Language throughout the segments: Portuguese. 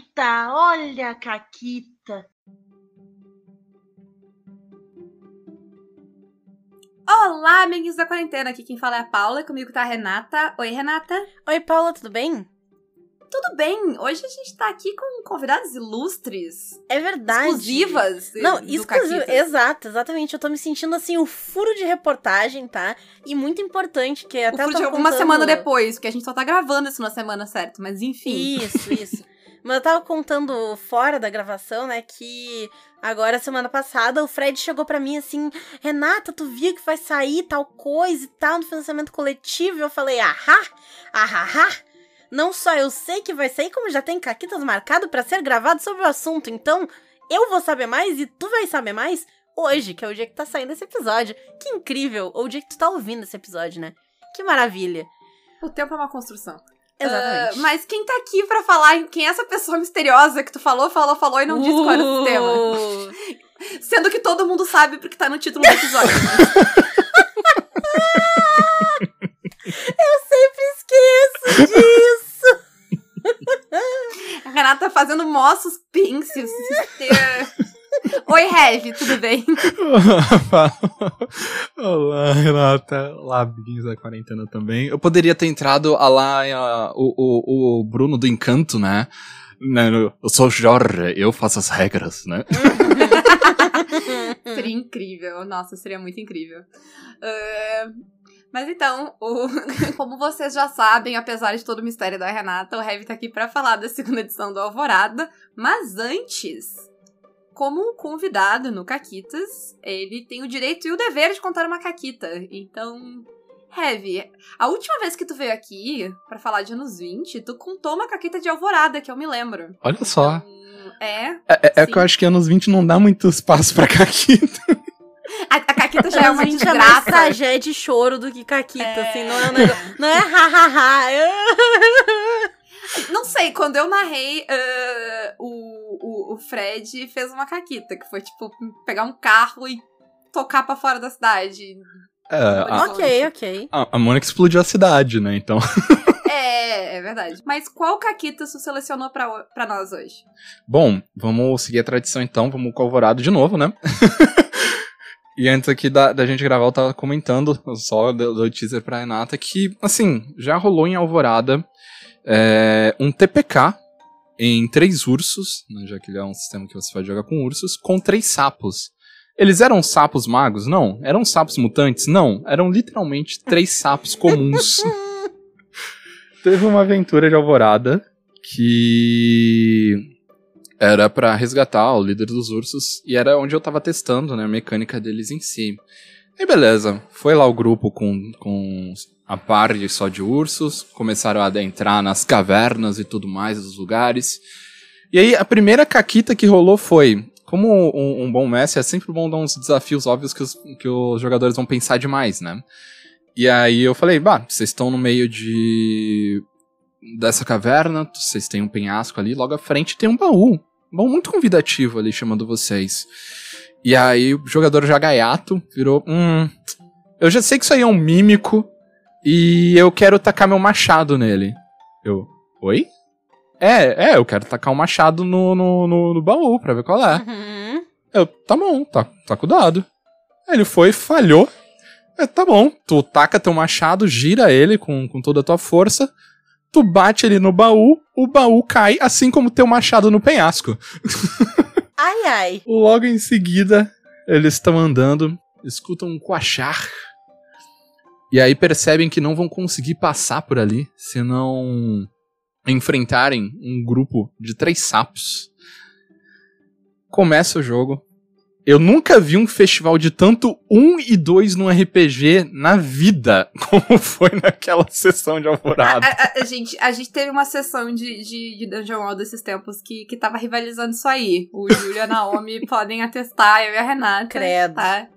Caquita, olha a Caquita. Olá, amiguinhos da quarentena. Aqui quem fala é a Paula, comigo tá a Renata. Oi, Renata. Oi, Paula, tudo bem? Tudo bem? Hoje a gente tá aqui com convidados ilustres. É verdade. Exclusivas. Não, exclusivas. Exato, exatamente. Eu tô me sentindo assim, o um furo de reportagem, tá? E muito importante, que até. O furo de contando... uma semana depois, porque a gente só tá gravando isso na semana certa, mas enfim. Isso, isso. mas eu tava contando fora da gravação, né, que agora, semana passada, o Fred chegou para mim assim: Renata, tu viu que vai sair tal coisa e tal no financiamento coletivo? E eu falei: ahá, ahá. Não só eu sei que vai sair, como já tem caquitas marcado para ser gravado sobre o assunto. Então, eu vou saber mais e tu vai saber mais hoje, que é o dia que tá saindo esse episódio. Que incrível! Ou o dia que tu tá ouvindo esse episódio, né? Que maravilha. O tempo é uma construção. Exatamente. Uh, mas quem tá aqui para falar quem é essa pessoa misteriosa que tu falou, falou, falou e não uh. disse qual era o tema? Sendo que todo mundo sabe porque tá no título do episódio. Eu sempre esqueço disso. A Renata tá fazendo mó suspense. Oi, Heavy, tudo bem? Olá, Renata. Olá, amiguinhos da quarentena também. Eu poderia ter entrado a lá a, o, o, o Bruno do Encanto, né? eu sou Jorge, eu faço as regras, né? seria incrível. Nossa, seria muito incrível. Uh, mas então, o, como vocês já sabem, apesar de todo o mistério da Renata, o Heavy tá aqui para falar da segunda edição do Alvorada. Mas antes, como convidado no Caquitas, ele tem o direito e o dever de contar uma caquita. Então, Heavy, a última vez que tu veio aqui para falar de anos 20, tu contou uma caquita de Alvorada, que eu me lembro. Olha só. Então, é. É, é que eu acho que anos 20 não dá muito espaço pra caquita. A, a Caquita já é uma desgraça. É mais tragédia e choro do que Caquita, é... assim, não é um negócio, não é ha-ha-ha. Não sei, quando eu narrei, uh, o, o, o Fred fez uma caquita, que foi, tipo, pegar um carro e tocar pra fora da cidade. É, a, ok, ok. A, a Mônica explodiu a cidade, né, então... É, é verdade. Mas qual caquita você selecionou pra, pra nós hoje? Bom, vamos seguir a tradição então, vamos com o Alvorado de novo, né? E antes aqui da, da gente gravar, eu tava comentando, só do teaser pra Renata, que, assim, já rolou em Alvorada é, um TPK em três ursos, né, já que ele é um sistema que você vai jogar com ursos, com três sapos. Eles eram sapos magos? Não. Eram sapos mutantes? Não. Eram literalmente três sapos comuns. Teve uma aventura de Alvorada que era para resgatar o líder dos ursos e era onde eu tava testando, né, a mecânica deles em si. E beleza, foi lá o grupo com, com a parte só de ursos, começaram a adentrar nas cavernas e tudo mais dos lugares. E aí a primeira caquita que rolou foi, como um, um bom mestre é sempre bom dar uns desafios óbvios que os, que os jogadores vão pensar demais, né? E aí eu falei, bah, vocês estão no meio de dessa caverna, vocês têm um penhasco ali, logo à frente tem um baú bom, muito convidativo ali chamando vocês. E aí o jogador já gaiato virou, hum, eu já sei que isso aí é um mímico e eu quero tacar meu machado nele. Eu, oi? É, é, eu quero tacar um machado no, no, no, no baú pra ver qual é. Uhum. Eu, tá bom, tá, tá cuidado. Ele foi, falhou. É, tá bom, tu taca teu machado, gira ele com, com toda a tua força, tu bate ele no baú, o baú cai, assim como teu machado no penhasco. Ai, ai. Logo em seguida, eles estão andando, escutam um coachar. E aí percebem que não vão conseguir passar por ali se não enfrentarem um grupo de três sapos. Começa o jogo, eu nunca vi um festival de tanto 1 e 2 no RPG na vida, como foi naquela sessão de Alvorada. A, a, a, gente, a gente teve uma sessão de, de, de Dungeon World desses tempos que, que tava rivalizando isso aí. O Júlio e a Naomi podem atestar, eu e a Renata. Credo. Tá?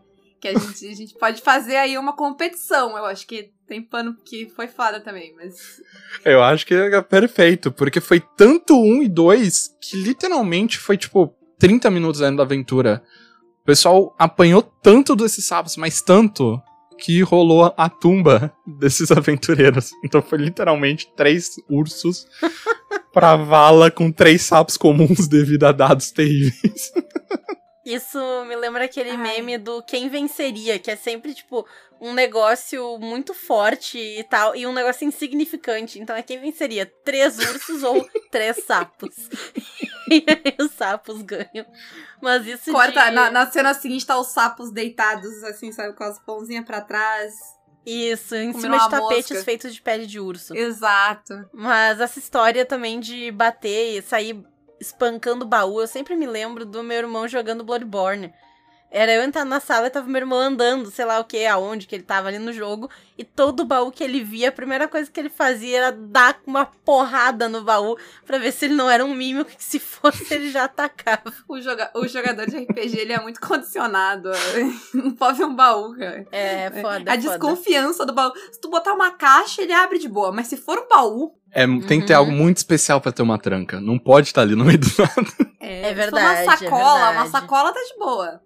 Que a gente, a gente pode fazer aí uma competição. Eu acho que tem pano que foi foda também, mas. Eu acho que é perfeito, porque foi tanto 1 e 2 que literalmente foi tipo 30 minutos dentro da aventura. O pessoal apanhou tanto desses sapos, mas tanto, que rolou a tumba desses aventureiros. Então foi literalmente três ursos pra vala com três sapos comuns devido a dados terríveis. Isso me lembra aquele Ai. meme do quem venceria, que é sempre, tipo, um negócio muito forte e tal, e um negócio insignificante. Então é quem venceria? Três ursos ou três sapos? e aí os sapos ganham. Mas isso Corta, de... na, na cena seguinte tá os sapos deitados, assim, sabe, com as pãozinhas pra trás. Isso, em cima de tapetes mosca. feitos de pele de urso. Exato. Mas essa história também de bater e sair espancando baú, eu sempre me lembro do meu irmão jogando Bloodborne. Era eu entrar na sala e tava meu irmão andando, sei lá o que, aonde que ele tava ali no jogo, e todo baú que ele via, a primeira coisa que ele fazia era dar uma porrada no baú pra ver se ele não era um mímico que se fosse ele já atacava. O, joga o jogador de RPG, ele é muito condicionado. Não pode ver um baú, cara. É, foda, a foda. desconfiança do baú. Se tu botar uma caixa, ele abre de boa. Mas se for um baú... É, tem que ter Uhum. algo muito especial pra ter uma tranca. Não pode estar ali no meio do nada. É, É verdade, Uma é sacola, uma verdade. sacola tá de boa.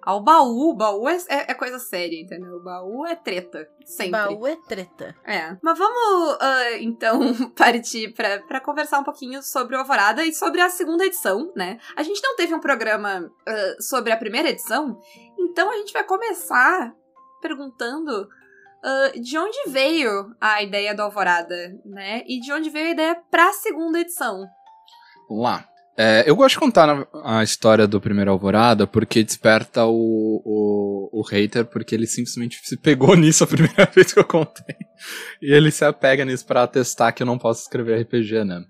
Ao baú, baú é, é- é coisa séria, entendeu? O baú é treta. Sempre. Baú é treta. É. Mas vamos, ah, então, partir pra, pra conversar um pouquinho sobre o Alvorada e sobre a segunda edição, né? A gente não teve um programa ah, sobre a primeira edição, então a gente vai começar perguntando ah, de onde veio a ideia do Alvorada, né? E de onde veio a ideia pra segunda edição. Vamos lá. É, eu gosto de contar a história do primeiro Alvorada porque desperta o, o, o hater, porque ele simplesmente se pegou nisso a primeira vez que eu contei. E ele se apega nisso pra atestar que eu não posso escrever RPG, né?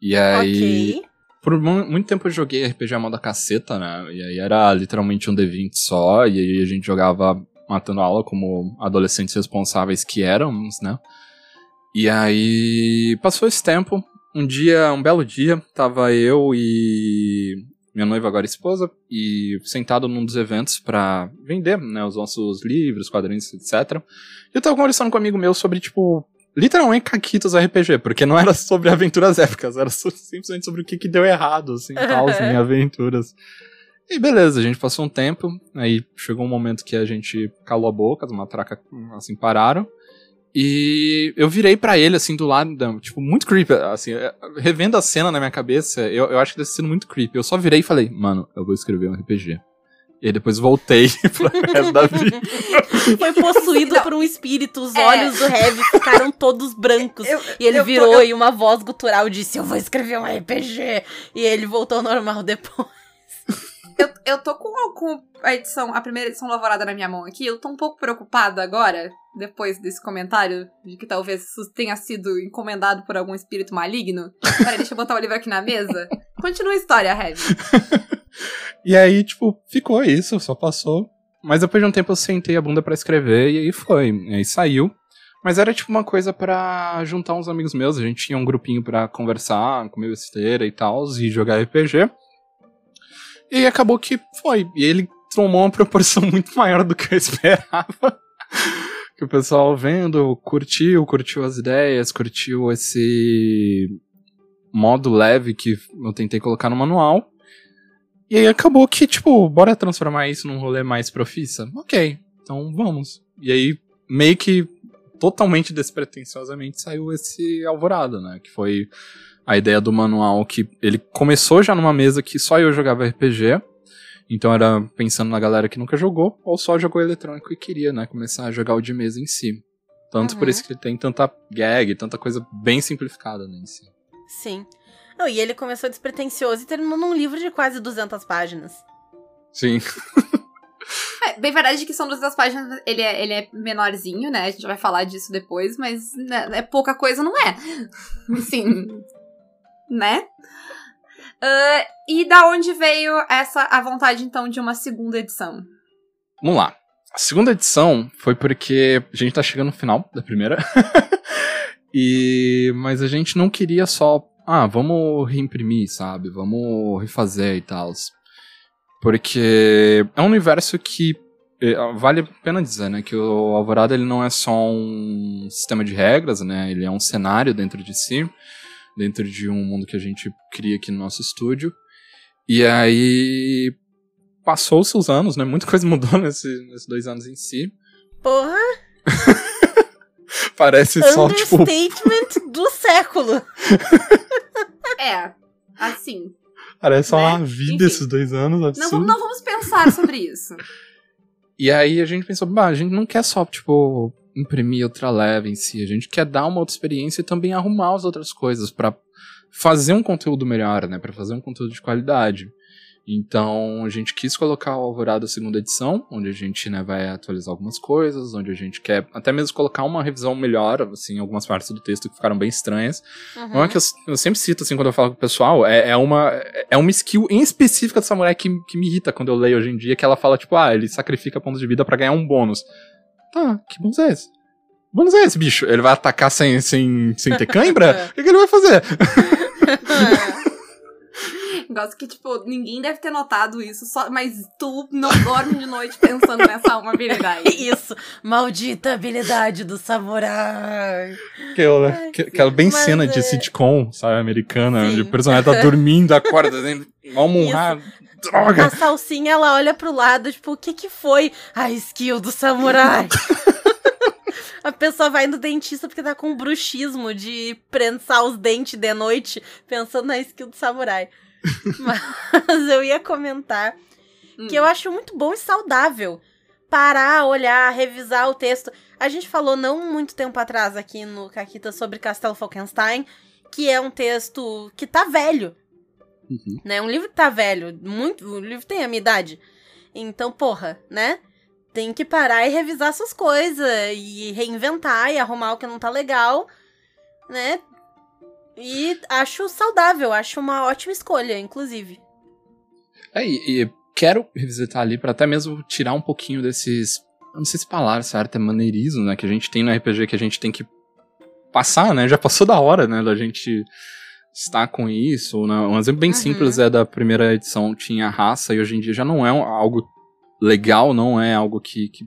E aí. Ok. Por mu- muito tempo eu joguei RPG a moda caceta, né? E aí era literalmente um D20 só, e aí a gente jogava matando aula como adolescentes responsáveis que éramos, né? E aí passou esse tempo, um dia, um belo dia, tava eu e minha noiva agora esposa e sentado num dos eventos pra vender, né, os nossos livros, quadrinhos, etc. E eu tava conversando com um amigo meu sobre tipo literalmente caquitos RPG, porque não era sobre aventuras épicas, era simplesmente sobre o que que deu errado, assim, tal, em aventuras. E beleza, a gente passou um tempo, aí chegou um momento que a gente calou a boca, as matracas, assim, pararam. E eu virei pra ele, assim, do lado, tipo, muito creepy, assim, é, revendo a cena na minha cabeça, eu, eu acho que deve ter sido muito creepy. Eu só virei e falei, mano, eu vou escrever um RPG. E aí depois voltei pro resto da vida. Foi possuído Não. por um espírito, os É. olhos do Heavy ficaram todos brancos. Eu- E ele eu virou eu- e uma voz gutural disse: Eu vou escrever um RPG. E ele voltou ao normal depois. Eu, tô com, com a edição, a primeira edição lavorada na minha mão aqui. Eu tô um pouco preocupada agora, depois desse comentário, de que talvez isso tenha sido encomendado por algum espírito maligno. Peraí, deixa eu botar o livro aqui na mesa. Continua a história, Heavy. E aí, tipo, ficou isso, só passou. Mas depois de um tempo eu sentei a bunda pra escrever e aí foi. E aí saiu. Mas era tipo uma coisa pra juntar uns amigos meus. A gente tinha um grupinho pra conversar, comer besteira e tal, e jogar RPG. E acabou que foi. E ele tomou uma proporção muito maior do que eu esperava. que o pessoal vendo, curtiu, curtiu as ideias, curtiu esse modo leve que eu tentei colocar no manual. E aí acabou que, tipo, bora transformar isso num rolê mais profissa? Ok, então vamos. E aí, meio que totalmente despretensiosamente saiu esse Alvorada, né? Que foi a ideia do manual que ele começou já numa mesa que só eu jogava RPG. Então era pensando na galera que nunca jogou, ou só jogou eletrônico e queria, né, começar a jogar o de mesa em si. Tanto por Uhum. isso que ele tem tanta gag, tanta coisa bem simplificada né, em si. Sim. Não, e ele começou despretensioso e terminou num livro de quase 200 páginas. Sim. É, bem verdade que são 200 páginas, ele é, ele é menorzinho, né? A gente vai falar disso depois, mas né, é pouca coisa, não é? Assim, né? Ah, e da onde veio essa a vontade, então, de uma segunda edição? Vamos lá. A segunda edição foi porque a gente tá chegando no final da primeira. e mas a gente não queria só, ah, vamos reimprimir, sabe? Vamos refazer e tal. Porque é um universo que eh, vale a pena dizer, né, que o Alvorada ele não é só um sistema de regras, né? Ele é um cenário dentro de si, dentro de um mundo que a gente cria aqui no nosso estúdio. E aí passou-se os anos, né? Muita coisa mudou nesse- nesses dois anos em si. Porra, Parece só, tipo, understatement do século. Assim. Parece só Né? uma vida Enfim. esses dois anos, Não, absurdo. não vamos pensar sobre isso. E aí a gente pensou, bah, a gente não quer só, tipo, imprimir outra leva em si, a gente quer dar uma outra experiência e também arrumar as outras coisas pra fazer um conteúdo melhor, né, Pra fazer um conteúdo de qualidade. Então a gente quis colocar o Alvorada segunda edição, onde a gente, né, vai atualizar algumas coisas, onde a gente quer até mesmo colocar uma revisão melhor, assim, em algumas partes do texto que ficaram bem estranhas. Uhum. Uma que eu, eu sempre cito, assim, quando eu falo com o pessoal, é, é, uma, é uma skill em específica do samurai que, que me irrita quando eu leio hoje em dia, que ela fala, tipo, ah, ele sacrifica pontos de vida pra ganhar um bônus. Tá, que bônus é esse? Que bônus é esse, bicho? Ele vai atacar sem, sem, sem ter cãibra? o que, que ele vai fazer? Gosto que, tipo, ninguém deve ter notado isso, só, mas tu não dorme de noite pensando nessa uma habilidade. Isso, maldita habilidade do samurai. Aquela, que- aquela bem Mas cena de é- sitcom, sabe, americana, Sim. onde o personagem tá dormindo, acorda, um rato. Droga! A salsinha, ela olha pro lado, tipo, o que que foi a skill do samurai? A pessoa vai no dentista porque tá com bruxismo de prensar os dentes de noite, pensando na skill do samurai. Mas eu ia comentar Hum. que eu acho muito bom e saudável parar, olhar, revisar o texto. A gente falou não muito tempo atrás aqui no Caquita sobre Castelo Falkenstein, que é um texto que tá velho, Uhum. né? Um livro que tá velho, muito, o livro tem a minha idade. Então, porra, né? Tem que parar e revisar essas coisas e reinventar e arrumar o que não tá legal, né? E acho saudável, acho uma ótima escolha, inclusive. É, e, e quero revisitar ali pra até mesmo tirar um pouquinho desses. Não sei se palavra certa é maneirismo, né? Que a gente tem no RPG que a gente tem que passar, né? Já passou da hora, né? Da gente estar com isso. Né? Um exemplo bem Uhum. simples é da primeira edição, tinha raça, e hoje em dia já não é algo legal, não é algo que, que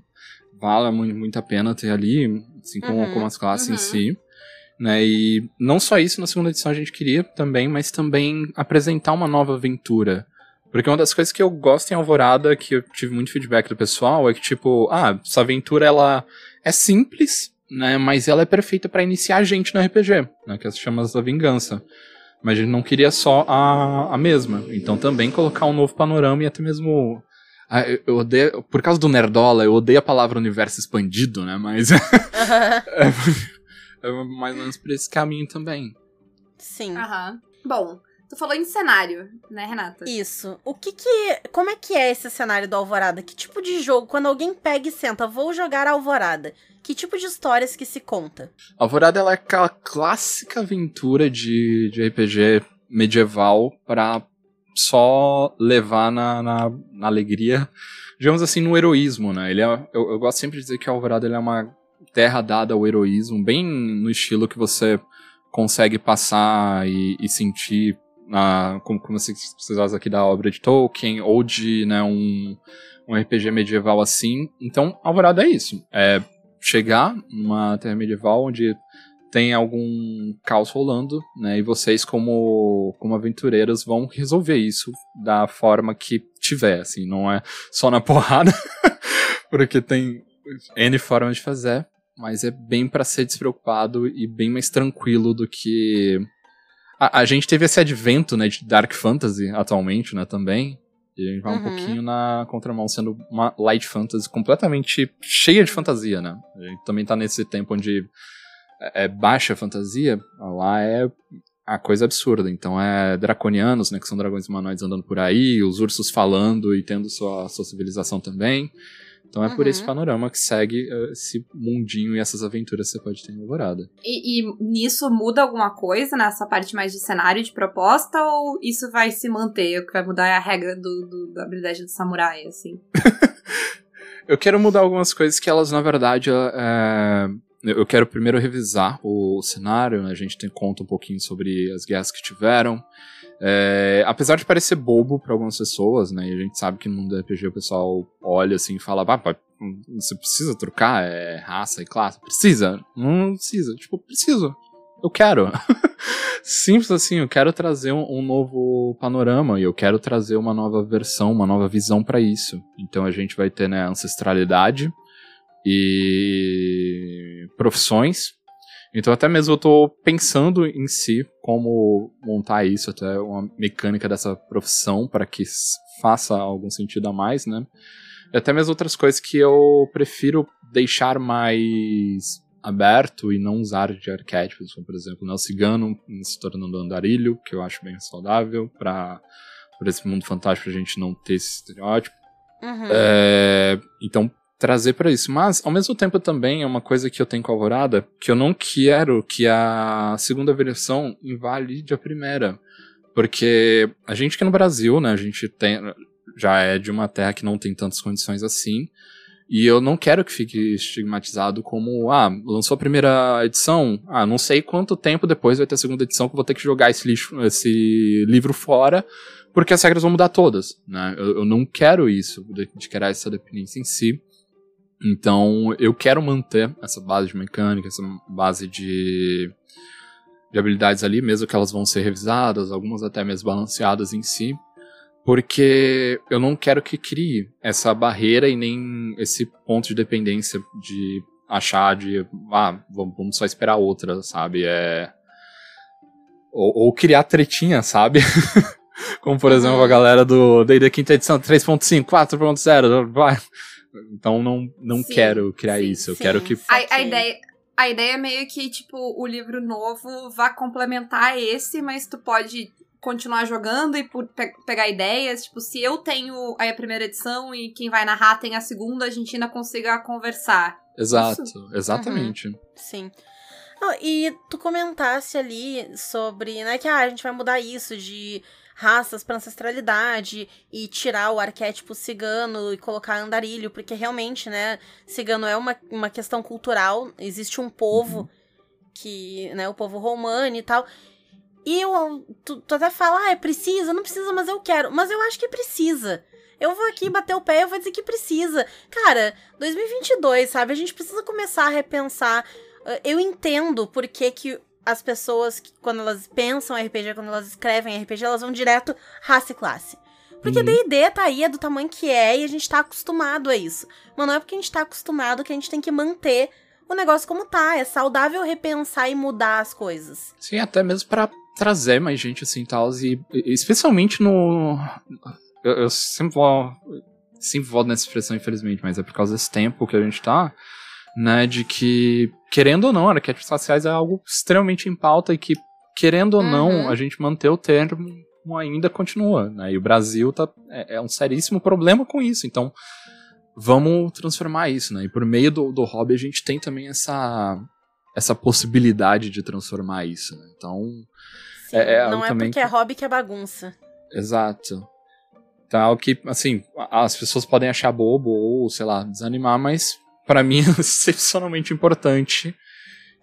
vale muito, muito a pena ter ali, assim como, Uhum, como as classes em uhum. si. Né, e não só isso na segunda edição a gente queria também, mas também apresentar uma nova aventura. Porque uma das coisas que eu gosto em Alvorada, que eu tive muito feedback do pessoal, é que, tipo, ah, essa aventura ela é simples, né? Mas ela é perfeita pra iniciar a gente no RPG, né? Que é as chamas da vingança. Mas a gente não queria só a, a mesma. Então também colocar um novo panorama e até mesmo. Ah, eu, odeio. Por causa do Nerdola, eu odeio a palavra universo expandido, né? Mas é mais ou menos por esse caminho também. Sim. Aham. Bom, tu falou em cenário, né, Renata? Isso. O que que. Como é que é esse cenário do Alvorada? Que tipo de jogo, quando alguém pega e senta, vou jogar Alvorada? Que tipo de histórias que se conta? Alvorada ela é aquela clássica aventura de, de RPG medieval pra só levar na, na, na alegria, digamos assim, no heroísmo, né? Ele é, eu, eu gosto sempre de dizer que Alvorada ele é uma terra dada ao heroísmo, bem no estilo que você consegue passar e, e sentir na, como, como se precisasse aqui da obra de Tolkien ou de né, um, um RPG medieval assim. Então, Alvorada é isso. É chegar numa terra medieval onde tem algum caos rolando, né? E vocês, como, como aventureiros, vão resolver isso da forma que tiver, assim, não é só na porrada, porque tem N formas de fazer, mas é bem pra ser despreocupado e bem mais tranquilo do que. A, a gente teve esse advento, né, de Dark Fantasy atualmente, né, também. E a gente vai um Uhum. pouquinho na contramão, sendo uma light fantasy completamente cheia de fantasia, né? A gente também tá nesse tempo onde é, é baixa fantasia, lá é a coisa absurda. Então é draconianos, né? Que são dragões humanoides andando por aí, os ursos falando e tendo sua, sua civilização também. Então é por Uhum. esse panorama que segue eh, esse mundinho e essas aventuras que você pode ter em Alvorada. E, e nisso muda alguma coisa nessa parte mais de cenário de proposta ou isso vai se manter? O que vai mudar é a regra do, do- da habilidade do samurai, assim? Eu quero mudar algumas coisas que elas, na verdade, é, eu quero primeiro revisar o cenário, né? a gente tem conta um pouquinho sobre as guerras que tiveram. É, apesar de parecer bobo para algumas pessoas, né? E a gente sabe que no mundo do RPG o pessoal olha assim e fala, ah, pá, você precisa trocar é, raça e classe? Precisa? Não precisa. Tipo, preciso. Eu quero. Simples assim, eu quero trazer um, um novo panorama e eu quero trazer uma nova versão, uma nova visão para isso. Então a gente vai ter, né, ancestralidade e profissões. Então até mesmo eu tô pensando em si como montar isso, até uma mecânica dessa profissão para que faça algum sentido a mais, né? E até mesmo outras coisas que eu prefiro deixar mais aberto e não usar de arquétipos, como por exemplo, o cigano se tornando andarilho, que eu acho bem saudável para esse mundo fantástico a gente não ter esse estereótipo. Uhum. É, então, trazer para isso. Mas, ao mesmo tempo, também é uma coisa que eu tenho com a Alvorada, que eu não quero que a segunda versão invalide a primeira. Porque a gente que no Brasil, né, a gente tem, já é de uma terra que não tem tantas condições assim. E eu não quero que fique estigmatizado como, ah, lançou a primeira edição, ah, não sei quanto tempo depois vai ter a segunda edição que eu vou ter que jogar esse, lixo, esse livro fora, porque as regras vão mudar todas, né? Eu, eu não quero isso, de, de criar essa dependência em si. Então, eu quero manter essa base de mecânica, essa base de, de habilidades ali, mesmo que elas vão ser revisadas, algumas até mesmo balanceadas em si, porque eu não quero que crie essa barreira e nem esse ponto de dependência de achar de, ah, vamos só esperar outra, sabe? É... Ou, ou criar tretinha, sabe? Como, por exemplo, a galera do D&D quinta edição 3.5, 4.0, vai. Então não, não Sim, quero criar sim, isso. Eu sim. quero que. A, a ideia. A ideia é meio que, tipo, o livro novo vá complementar esse, mas tu pode continuar jogando e pe- pegar ideias. Tipo, se eu tenho aí a primeira edição e quem vai narrar tem a segunda, a gente ainda consiga conversar. Exato, exatamente. Sim. Não, e tu comentasse ali sobre, né, que ah, a gente vai mudar isso de raças pra ancestralidade e tirar o arquétipo cigano e colocar andarilho, porque realmente, né, cigano é uma, uma questão cultural, existe um povo que, né, o povo romano e tal. E eu, tu, tu até fala, ah, é precisa, não precisa, mas eu quero. Mas eu acho que precisa. Eu vou aqui bater o pé e vou dizer que precisa. Cara, 2022, sabe? A gente precisa começar a repensar. Eu entendo por que, que as pessoas, que, quando elas pensam RPG, quando elas escrevem RPG, elas vão direto raça e classe. Porque Uhum. D&D tá aí, é do tamanho que é, e a gente tá acostumado a isso. Mas não é porque a gente tá acostumado que a gente tem que manter o negócio como tá. É saudável repensar e mudar as coisas. Sim, até mesmo pra trazer mais gente assim tal. E e especialmente no. Eu, eu sempre vou. Sempre volto nessa expressão, infelizmente, mas é por causa desse tempo que a gente tá, né? De que, querendo ou não, arquétipos faciais é algo extremamente em pauta e que, querendo ou Uhum. não, a gente manter o termo ainda continua, né? E o Brasil tá, é, é um seríssimo problema com isso. Então, vamos transformar isso, né? E por meio do, do hobby a gente tem também essa, essa possibilidade de transformar isso, né? Então, Sim, É- é não é porque que- é hobby que é bagunça. exato. Então, é algo que, assim, as pessoas podem achar bobo ou, sei lá, desanimar, mas pra mim é excepcionalmente importante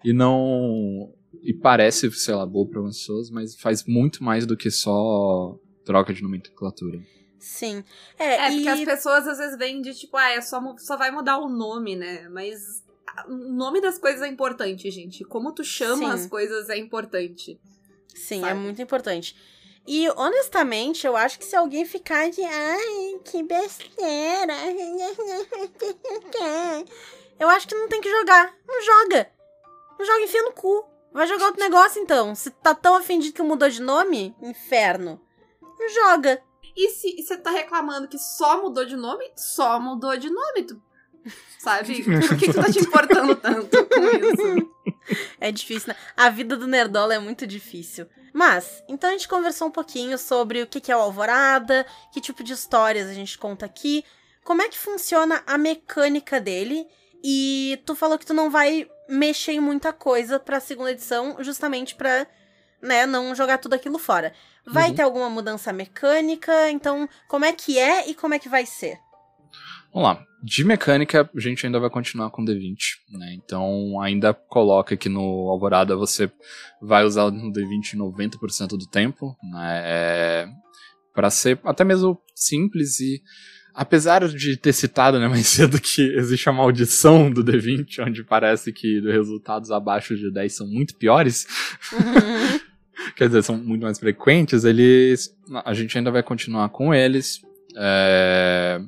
e não. E parece, sei lá, bobo pra algumas pessoas, mas faz muito mais do que só troca de nomenclatura. Sim. É, É, e... porque as pessoas às vezes vêm de tipo, ah, é só, só vai mudar o nome, né? Mas o nome das coisas é importante, gente. Como tu chama Sim. as coisas é importante. Sim, sabe? é muito importante. E, honestamente, eu acho que se alguém ficar de. Ai, que besteira. Eu acho que não tem que jogar. Não joga. Não joga, enfia no cu. Vai jogar outro negócio então. Se tá tão ofendido que mudou de nome, inferno. Não joga. E se você tá reclamando que só mudou de nome, só mudou de nome, tu. Sabe? Por que tu tá te importando tanto com isso? É difícil, né? A vida do Nerdola é muito difícil. Mas, então a gente conversou um pouquinho sobre o que é o Alvorada, que tipo de histórias a gente conta aqui, como é que funciona a mecânica dele, e tu falou que tu não vai mexer em muita coisa pra segunda edição, justamente pra, né, não jogar tudo aquilo fora. Vai Uhum. ter alguma mudança mecânica, então como é que é e como é que vai ser? Vamos lá. De mecânica, a gente ainda vai continuar com D20, né? Então, ainda coloca que no Alvorada você vai usar o D20 90% do tempo, né? É, para ser até mesmo simples e apesar de ter citado, né, mais cedo que existe a maldição do D20, onde parece que resultados abaixo de 10 são muito piores, quer dizer, são muito mais frequentes, eles. A gente ainda vai continuar com eles. É,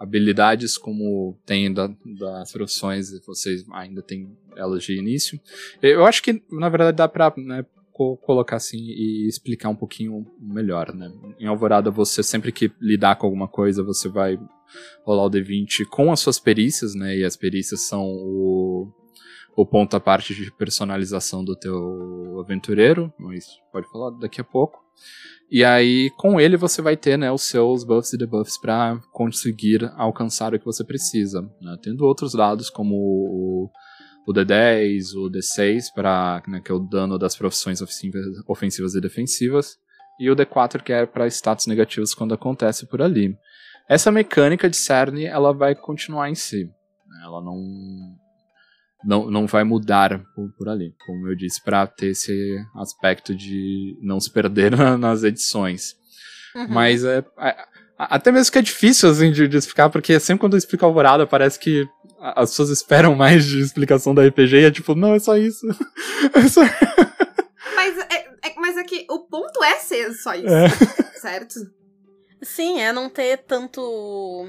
habilidades como tem da, das profissões, vocês ainda têm elas de início. Eu acho que, na verdade, dá pra né, co colocar assim e explicar um pouquinho melhor, né? Em Alvorada, você sempre que lidar com alguma coisa, você vai rolar o D20 com as suas perícias, né? E as perícias são o, o ponto à parte de personalização do teu aventureiro, mas pode falar daqui a pouco. E aí, com ele, você vai ter né, os seus buffs e debuffs para conseguir alcançar o que você precisa. Né? Tendo outros dados, como o, o D10, o D6, para né, que é o dano das profissões ofensivas e defensivas, e o D4, que é para status negativos quando acontece por ali. Essa mecânica de Cerne, ela vai continuar em si. Né? Ela não, não, não vai mudar por, por ali, como eu disse, para ter esse aspecto de não se perder nas edições. Uhum. Mas é, é, até mesmo que é difícil assim, de, de, explicar, porque sempre quando eu explico Alvorada, parece que as pessoas esperam mais de explicação da RPG e é tipo, não, é só isso. é só... Mas, é, é, mas é que o ponto é ser só isso, é. certo? Sim, é não ter tanto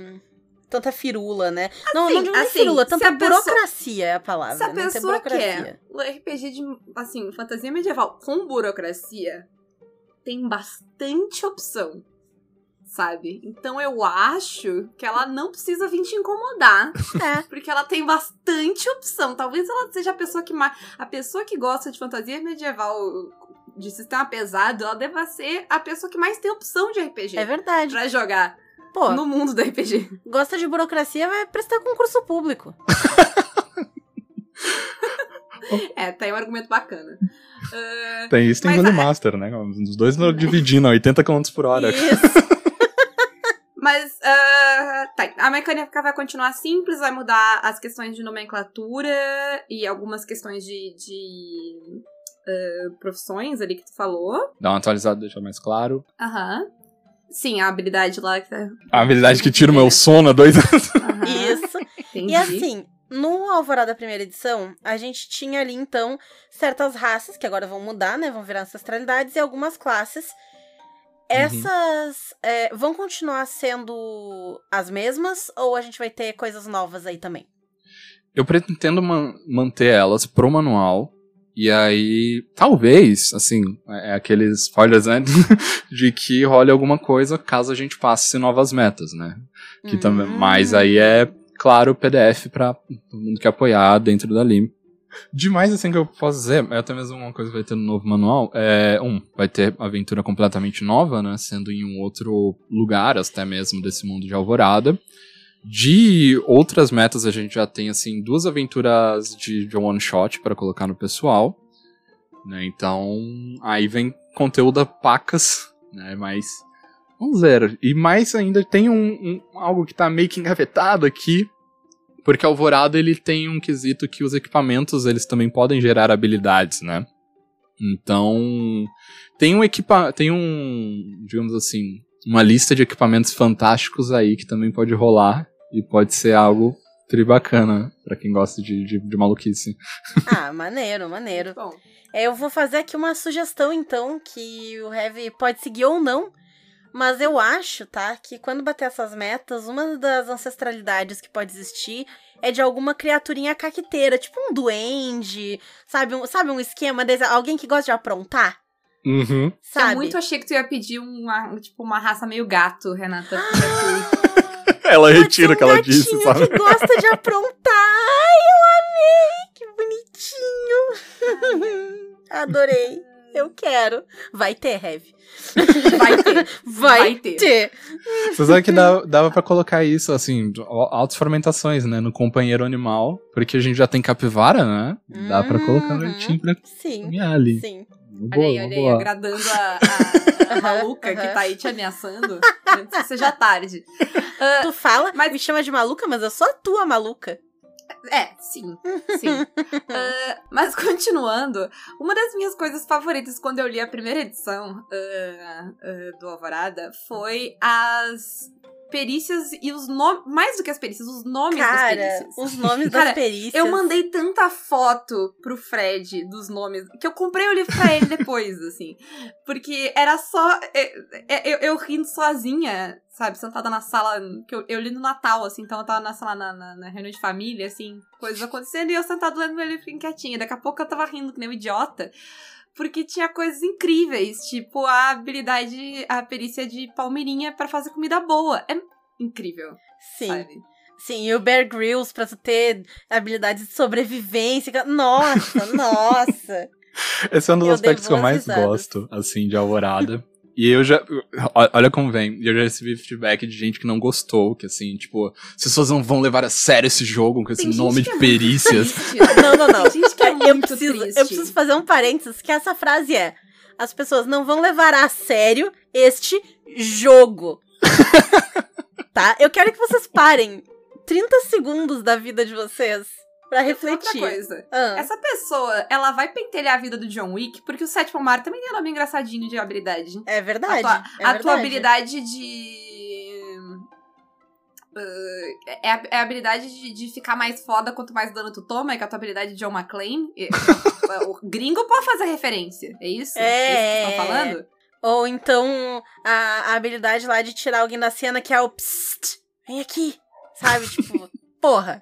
tanta firula, né? Assim, não, não digo assim, firula, tanta burocracia pessoa, é a palavra. Se a né? pessoa quer o RPG de, assim, fantasia medieval com burocracia, tem bastante opção, sabe? Então eu acho que ela não precisa vir te incomodar. É. Porque ela tem bastante opção. Talvez ela seja a pessoa que mais. A pessoa que gosta de fantasia medieval de sistema pesado, ela deva ser a pessoa que mais tem opção de RPG. É verdade. Pra jogar. Pô, no mundo do RPG. Gosta de burocracia, vai prestar concurso público. é, tem um argumento bacana. Uh, tem isso, tem Golem Master, né? Os dois dividindo a 80 km por hora. Isso. Mas, uh, tá, a mecânica vai continuar simples, vai mudar as questões de nomenclatura e algumas questões de, de uh, profissões ali que tu falou. Dá uma atualizada, deixa mais claro. Aham. Uhum. Sim, a habilidade lá que tá. A habilidade que tira o meu sono há dois anos. Uhum. Isso. Entendi. E assim, no Alvorada primeira edição, a gente tinha ali, então, certas raças, que agora vão mudar, né? Vão virar ancestralidades, e algumas classes. Essas uhum. é, vão continuar sendo as mesmas, ou a gente vai ter coisas novas aí também? Eu pretendo man manter elas pro manual, e aí, talvez, assim, é, é aqueles spoilers, né? de que role alguma coisa caso a gente passe novas metas, né? Que também, Hum. mas aí é, claro, o PDF pra todo mundo que apoiar dentro da Lim. Demais, assim, que eu posso dizer, é até mesmo uma coisa que vai ter no novo manual, é, um, vai ter aventura completamente nova, né, sendo em um outro lugar, até mesmo desse mundo de Alvorada. De outras metas, a gente já tem, assim, duas aventuras de, de one shot para colocar no pessoal. Né? Então, aí vem conteúdo a pacas, né? Mas, vamos ver. E mais ainda, tem um, um, algo que tá meio que engavetado aqui. Porque Alvorada, ele tem um quesito que os equipamentos, eles também podem gerar habilidades, né? Então, tem um equipa tem um, digamos assim, uma lista de equipamentos fantásticos aí que também pode rolar e pode ser algo tribacana para quem gosta de, de, de, maluquice. Ah, maneiro, maneiro. Bom. É, eu vou fazer aqui uma sugestão, então, que o Heavy pode seguir ou não. Mas eu acho, tá, que quando bater essas metas, uma das ancestralidades que pode existir é de alguma criaturinha caqueteira, tipo um duende, sabe? Um, sabe um esquema desse? Alguém que gosta de aprontar? Uhum. Sabe? Eu muito achei que tu ia pedir uma, tipo, uma raça meio gato, Renata. ela Pode retira o que ela disse, sabe? que gosta de aprontar. Ai, eu amei! Que bonitinho. Adorei. Eu quero. Vai ter, Heavy. Vai ter. Vai, Vai ter. ter. Você sabe que dava, dava pra colocar isso, assim, altas fermentações, né? No companheiro animal, porque a gente já tem capivara, né? Dá pra colocar um Uhum. leitinho pra Sim. ali. Sim. Uma Olha boa, aí, olha aí, boa. agradando a, a, a maluca que aham. tá aí te ameaçando. Antes que seja tarde. Tu fala, Mas- me chama de maluca, mas eu sou a tua maluca. É, sim, sim. Ah, mas continuando, uma das minhas coisas favoritas quando eu li a primeira edição ah, ah, do Alvorada foi as perícias e os nomes. Mais do que as perícias, os nomes das Cara, perícias. os nomes Cara, das perícias. Eu mandei tanta foto pro Fred dos nomes que eu comprei o livro pra ele depois, assim. Porque era só. é, é, Eu, eu rindo sozinha, sabe? Sentada na sala. Que eu, eu li no Natal, assim, então eu tava na sala na, na, na reunião de família, assim, coisas acontecendo, e eu sentada lendo meu livro quietinha. Daqui a pouco eu tava rindo que nem um idiota. Porque tinha coisas incríveis, tipo a habilidade, a perícia de Palmeirinha pra fazer comida boa. É incrível, Sim. sabe? Sim, e o Bear Grylls pra tu ter habilidades de sobrevivência. Nossa, nossa. Esse é um dos Eu aspectos que eu mais risadas. gosto, assim, de Alvorada. E eu já. Olha como vem. Eu já recebi feedback de gente que não gostou, que assim, tipo, as pessoas não vão levar a sério esse jogo com esse Tem nome de é perícias. Triste. Não, não, não. É eu, muito preciso, triste. eu preciso fazer um parênteses, que essa frase é: as pessoas não vão levar a sério este jogo. tá? Eu quero que vocês parem 30 segundos da vida de vocês pra Outra refletir. coisa. Ah, Essa pessoa, ela vai pentelhar a vida do John Wick, porque o sétimo mar também tem nome engraçadinho de habilidade. é verdade. a tua, é a tua verdade. habilidade de. Uh, é, a, é a habilidade de, de ficar mais foda quanto mais dano tu toma, é que a tua habilidade de John McClane. O gringo pode fazer referência, é isso? É. É isso que vocês estão falando? Ou então a, a habilidade lá de tirar alguém da cena que é o psst, vem aqui. Sabe? Tipo, porra.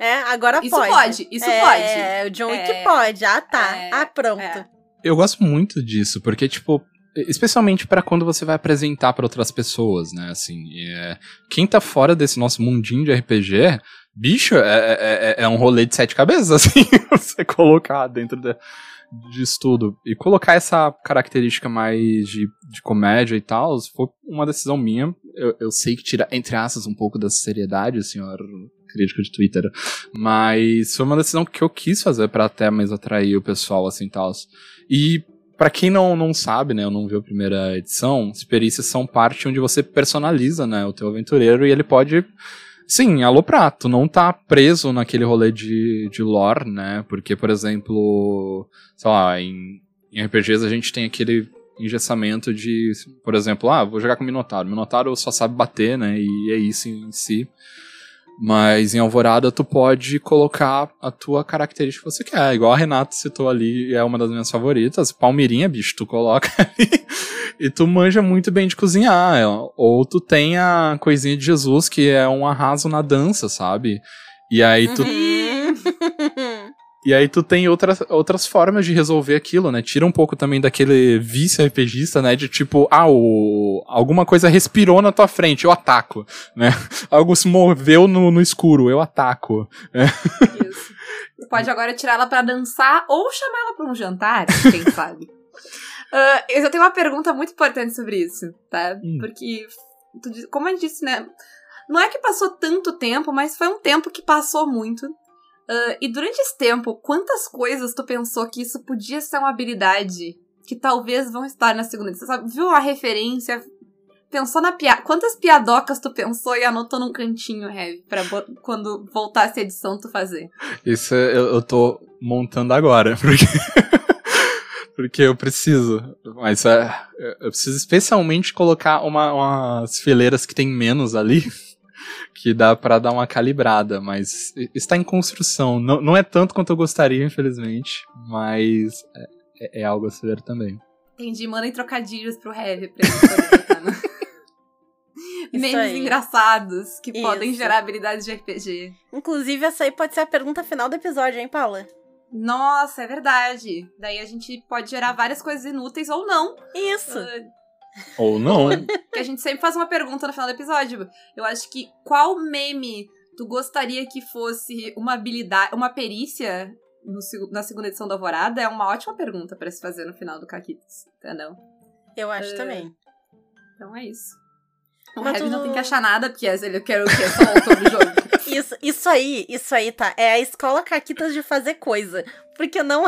É, agora Isso pode. pode, isso é, pode. É, o John Wick É, pode. Ah, tá. é, ah, pronto. é. Eu gosto muito disso, porque, tipo, especialmente pra quando você vai apresentar pra outras pessoas, né? Assim, é, quem tá fora desse nosso mundinho de RPG, bicho, é, é, é- é um rolê de sete cabeças, assim, você colocar dentro de, disso tudo. E colocar essa característica mais de, de comédia e tal, foi uma decisão minha. Eu, eu sei que tira, entre aspas, um pouco da seriedade, senhor crítico de Twitter. Mas foi uma decisão que eu quis fazer pra até mais atrair o pessoal, assim, tal. E pra quem não, não sabe, né, eu não viu a primeira edição, as perícias são parte onde você personaliza, né, o teu aventureiro e ele pode, sim, aloprar. Tu não tá preso naquele rolê de, de lore, né, porque, por exemplo, sei lá, em, em RPGs a gente tem aquele engessamento de, por exemplo, ah, vou jogar com o Minotauro. O Minotauro só sabe bater, né, e é isso em si. Mas em Alvorada tu pode colocar a tua característica que você quer. Igual a Renata citou ali, é uma das minhas favoritas. Palmeirinha, bicho, tu coloca ali e tu manja muito bem de cozinhar. é. Ou tu tem a coisinha de Jesus, que é um arraso na dança, sabe? E aí tu Uhum. E aí tu tem outras, outras formas de resolver aquilo, né? Tira um pouco também daquele vício RPGista, né? De tipo, ah, o, alguma coisa respirou na tua frente, eu ataco, né? Algo se moveu no, no escuro, eu ataco. Isso. Você pode agora tirar ela pra dançar ou chamar ela pra um jantar, quem sabe. Ah, eu tenho uma pergunta muito importante sobre isso, tá? Hum. Porque, tu como eu disse, né? Não é que passou tanto tempo, mas foi um tempo que passou muito. Ah, e durante esse tempo, quantas coisas tu pensou que isso podia ser uma habilidade que talvez vão estar na segunda edição? Sabe? Viu a referência? Pensou na piada. Quantas piadocas tu pensou e anotou num cantinho, Heavy, pra quando voltasse a edição tu fazer? Isso eu, eu tô montando agora, porque. porque eu preciso. Mas é, eu preciso especialmente colocar uma, umas fileiras que tem menos ali. Que dá pra dar uma calibrada, mas está em construção. Não, não é tanto quanto eu gostaria, infelizmente, mas é, é- é algo a se ver também. Entendi, mandem trocadilhos pro Heavy pra ele no- Memes engraçados que Isso. podem gerar habilidades de RPG. Inclusive, essa aí pode ser a pergunta final do episódio, hein, Paula? Nossa, é verdade. Daí a gente pode gerar várias coisas inúteis ou não. Isso. Ah, Ou não. que a gente sempre faz uma pergunta no final do episódio. Eu acho que qual meme tu gostaria que fosse uma habilidade, uma perícia no na segunda edição da Alvorada? É uma ótima pergunta pra se fazer no final do Caquitos, entendeu? Eu acho É. também. Então é isso. O Mas tu- não tem que achar nada, porque ele quer o quê? Só o autor do jogo. Isso, isso aí, isso aí, tá? É a escola Caquitas de fazer coisa. Porque não.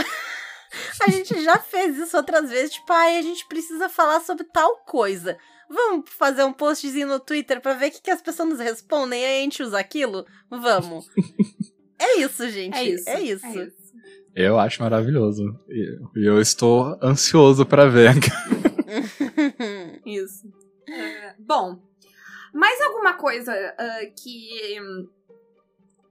A gente já fez isso outras vezes. Tipo, ai, a gente precisa falar sobre tal coisa. Vamos fazer um postzinho no Twitter pra ver o que, que as pessoas nos respondem e aí a gente usa aquilo? Vamos. é isso, gente. É isso. É isso. É isso. Eu acho maravilhoso. E eu estou ansioso pra ver. Isso. É, bom, Mais alguma coisa uh, que.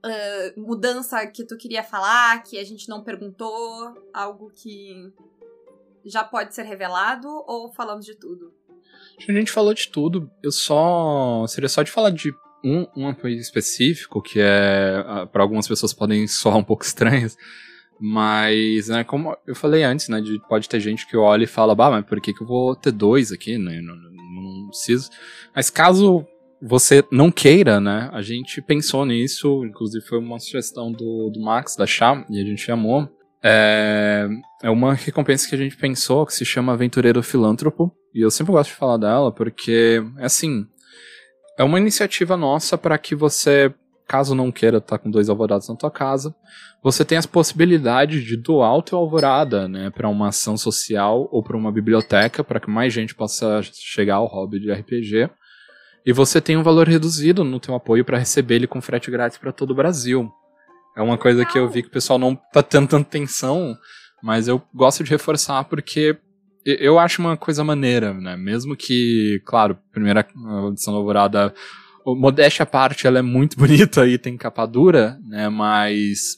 Uh, mudança que tu queria falar, que a gente não perguntou? Algo que já pode ser revelado? Ou falamos de tudo? A gente falou de tudo. Eu só. Seria só de falar de um, um específico, que é. para algumas pessoas podem soar um pouco estranhas. Mas, né, como eu falei antes, né, de, pode ter gente que olha e fala, bah, mas por que, que eu vou ter dois aqui, né, não, não, não preciso. Mas caso você não queira, né, a gente pensou nisso, inclusive foi uma sugestão do, do Max, da Chá, e a gente amou. É, é uma recompensa que a gente pensou, que se chama Aventureiro Filântropo, e eu sempre gosto de falar dela, porque, é assim, é uma iniciativa nossa para que você caso não queira estar tá com dois alvorados na tua casa, você tem as possibilidades de doar o teu alvorada, né, para uma ação social ou para uma biblioteca, para que mais gente possa chegar ao hobby de RPG. E você tem um valor reduzido no teu apoio para receber ele com frete grátis para todo o Brasil. É uma coisa que eu vi que o pessoal não tá tendo tanta atenção, mas eu gosto de reforçar porque eu acho uma coisa maneira, né? Mesmo que, claro, primeira edição da Alvorada modéstia à parte, ela é muito bonita e tem capa dura, né? Mas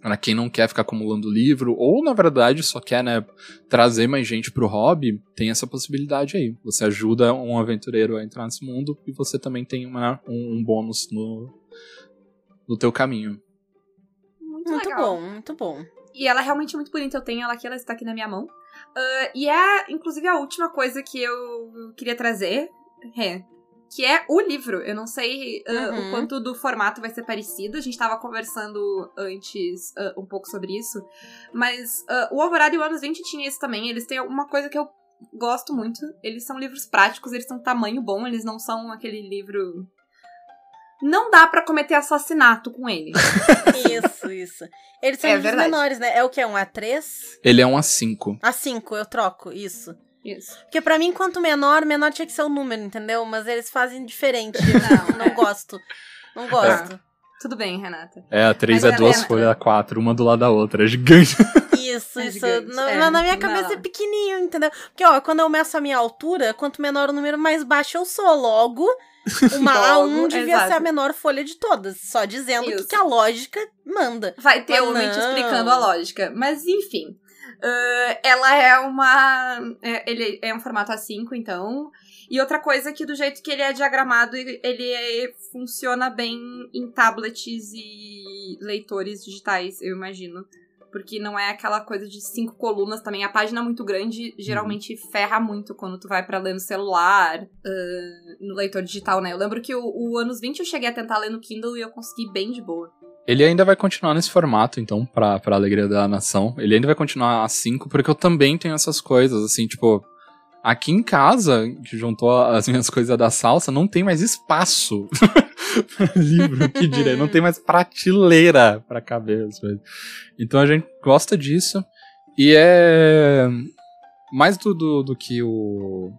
para quem não quer ficar acumulando livro, ou na verdade só quer né, trazer mais gente pro hobby, tem essa possibilidade aí. Você ajuda um aventureiro a entrar nesse mundo e você também tem uma, um, um bônus no, no teu caminho. Muito, muito bom, muito bom. E ela é realmente muito bonita, eu tenho ela aqui, ela está aqui na minha mão. Uh, e é, inclusive, a última coisa que eu queria trazer. É, que é o livro. Eu não sei uh, uhum. o quanto do formato vai ser parecido. A gente estava conversando antes uh, um pouco sobre isso. Mas uh, o Alvorada e o Anos 20 tinha isso também. Eles têm uma coisa que eu gosto muito. Eles são livros práticos, eles têm tamanho bom, eles não são aquele livro. Não dá para cometer assassinato com ele. isso, isso. Eles são é menores, né? É o que? É um A3? Ele é um A5. A5, eu troco, isso. Isso. Porque para mim, quanto menor, menor tinha que ser o número, entendeu? Mas eles fazem diferente. Não, não gosto. Não gosto. É. Tudo bem, Renata. É, a 3 é duas folhas, a 4, uma do lado da outra. É gigante. Isso, é isso. Na, é, na, minha cabeça não. é pequenininho, entendeu? Porque, ó, quando eu meço a minha altura, quanto menor o número, mais baixo eu sou. Logo, uma A1 devia exato. ser a menor folha de todas. Só dizendo que, que, a lógica manda. Vai ter um ouvinte explicando a lógica. Mas, enfim. Uh, ela é uma. É, ele é um formato A5, então. E outra coisa que, do jeito que ele é diagramado, ele é, funciona bem em tablets e leitores digitais, eu imagino. Porque não é aquela coisa de cinco colunas também. A página é muito grande geralmente ferra muito quando tu vai para ler no celular, uh, no leitor digital, né? Eu lembro que o, o anos 20 eu cheguei a tentar ler no Kindle e eu consegui bem de boa. Ele ainda vai continuar nesse formato, então, pra, pra alegria da nação. Ele ainda vai continuar a 5, porque eu também tenho essas coisas, assim, tipo. Aqui em casa, que juntou as minhas coisas da salsa, não tem mais espaço livro, que direi. Não tem mais prateleira pra caber as coisas. Então a gente gosta disso. E é. Mais do, do, do que o.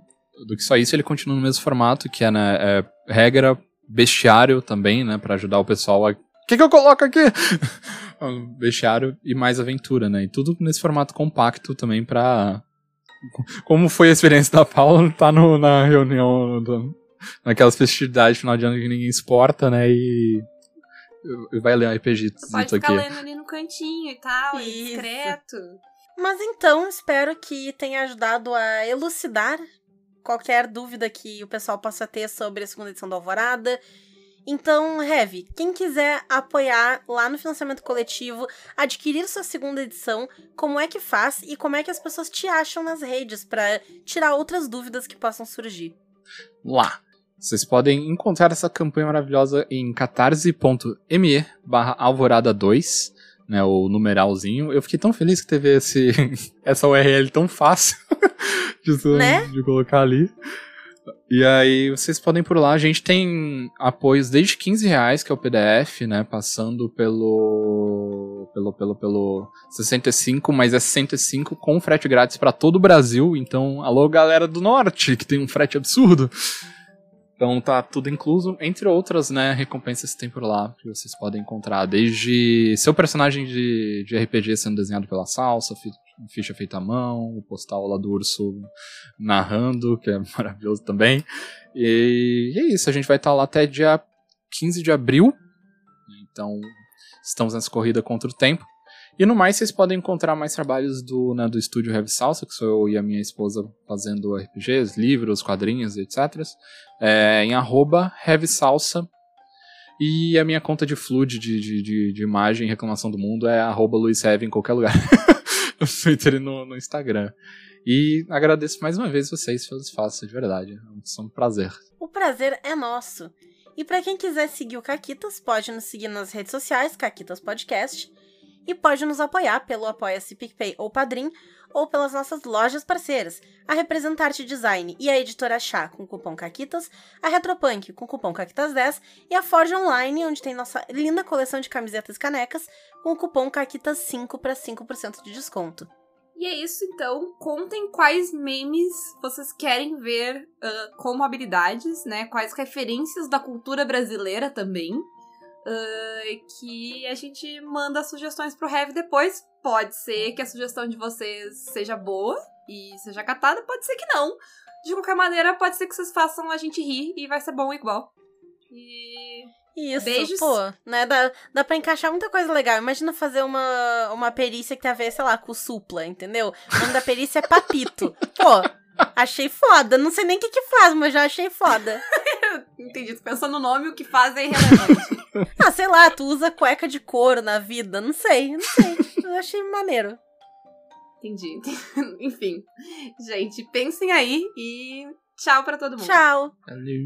Do que só isso, ele continua no mesmo formato, que é, né, é regra, bestiário também, né, para ajudar o pessoal a que, que eu coloco aqui? vestiário e mais aventura, né? E tudo nesse formato compacto também pra. Como foi a experiência da Paula, tá no, na reunião, do, naquelas festividades final de ano que ninguém exporta, né? E. vai ler um RPG Pode ficar aqui. lendo ali no cantinho e tal, é Isso. discreto. Mas então, espero que tenha ajudado a elucidar qualquer dúvida que o pessoal possa ter sobre a segunda edição do Alvorada então, Heavy, quem quiser apoiar lá no financiamento coletivo, adquirir sua segunda edição, como é que faz e como é que as pessoas te acham nas redes para tirar outras dúvidas que possam surgir? Lá. Vocês podem encontrar essa campanha maravilhosa em catarse.me barra alvorada 2, né, o numeralzinho. Eu fiquei tão feliz que teve esse, essa URL tão fácil de, né? de colocar ali. E aí vocês podem por lá. A gente tem apoios desde 15 reais, que é o PDF, né? Passando pelo. pelo, pelo, pelo 65, mas é 65 com frete grátis para todo o Brasil. Então, alô, galera do norte, que tem um frete absurdo. Então tá tudo incluso, entre outras, né, recompensas que tem por lá, que vocês podem encontrar. Desde seu personagem de, de RPG sendo desenhado pela salsa, fi- ficha feita à mão, o postal lá do urso narrando, que é maravilhoso também. E, e é isso, a gente vai estar lá até dia 15 de abril. Então, estamos nessa corrida contra o tempo. E no mais, vocês podem encontrar mais trabalhos do, né, do estúdio Heavy Salsa, que sou eu e a minha esposa fazendo RPGs, livros, quadrinhos, etc. É, em arroba Heavy Salsa. E a minha conta de flood de, de, de, de imagem reclamação do mundo é arroba Luiz Heavy em qualquer lugar. no Twitter e no, no Instagram. E agradeço mais uma vez vocês pelo espaço, de verdade. É um prazer. O prazer é nosso. E pra quem quiser seguir o Caquitas, pode nos seguir nas redes sociais, Caquitas Podcast, e pode nos apoiar pelo Apoia-se PicPay ou Padrim, ou pelas nossas lojas parceiras, a Representarte Design e a Editora Chá com cupom CAQUITAS, a Retropunk com cupom CAQUITAS10 e a Forge Online, onde tem nossa linda coleção de camisetas e canecas com o cupom CAQUITAS5 para 5% de desconto. E é isso, então. Contem quais memes vocês querem ver ah, como habilidades, né? Quais referências da cultura brasileira também. Ah, que a gente manda sugestões pro Heavy depois. Pode ser que a sugestão de vocês seja boa e seja catada, pode ser que não. De qualquer maneira, pode ser que vocês façam a gente rir e vai ser bom igual. E. Isso, Beijos. pô, né? Dá, dá pra encaixar muita coisa legal. Imagina fazer uma, uma perícia que tem a ver, sei lá, com supla, entendeu? O nome da perícia é papito. Pô, achei foda. Não sei nem o que que faz, mas já achei foda. Entendi, tu pensou no nome, o que faz é irrelevante. Ah, sei lá, tu usa cueca de couro na vida. Não sei, não sei. Eu achei maneiro. Entendi. Enfim. Gente, pensem aí e tchau pra todo mundo. Tchau. Valeu.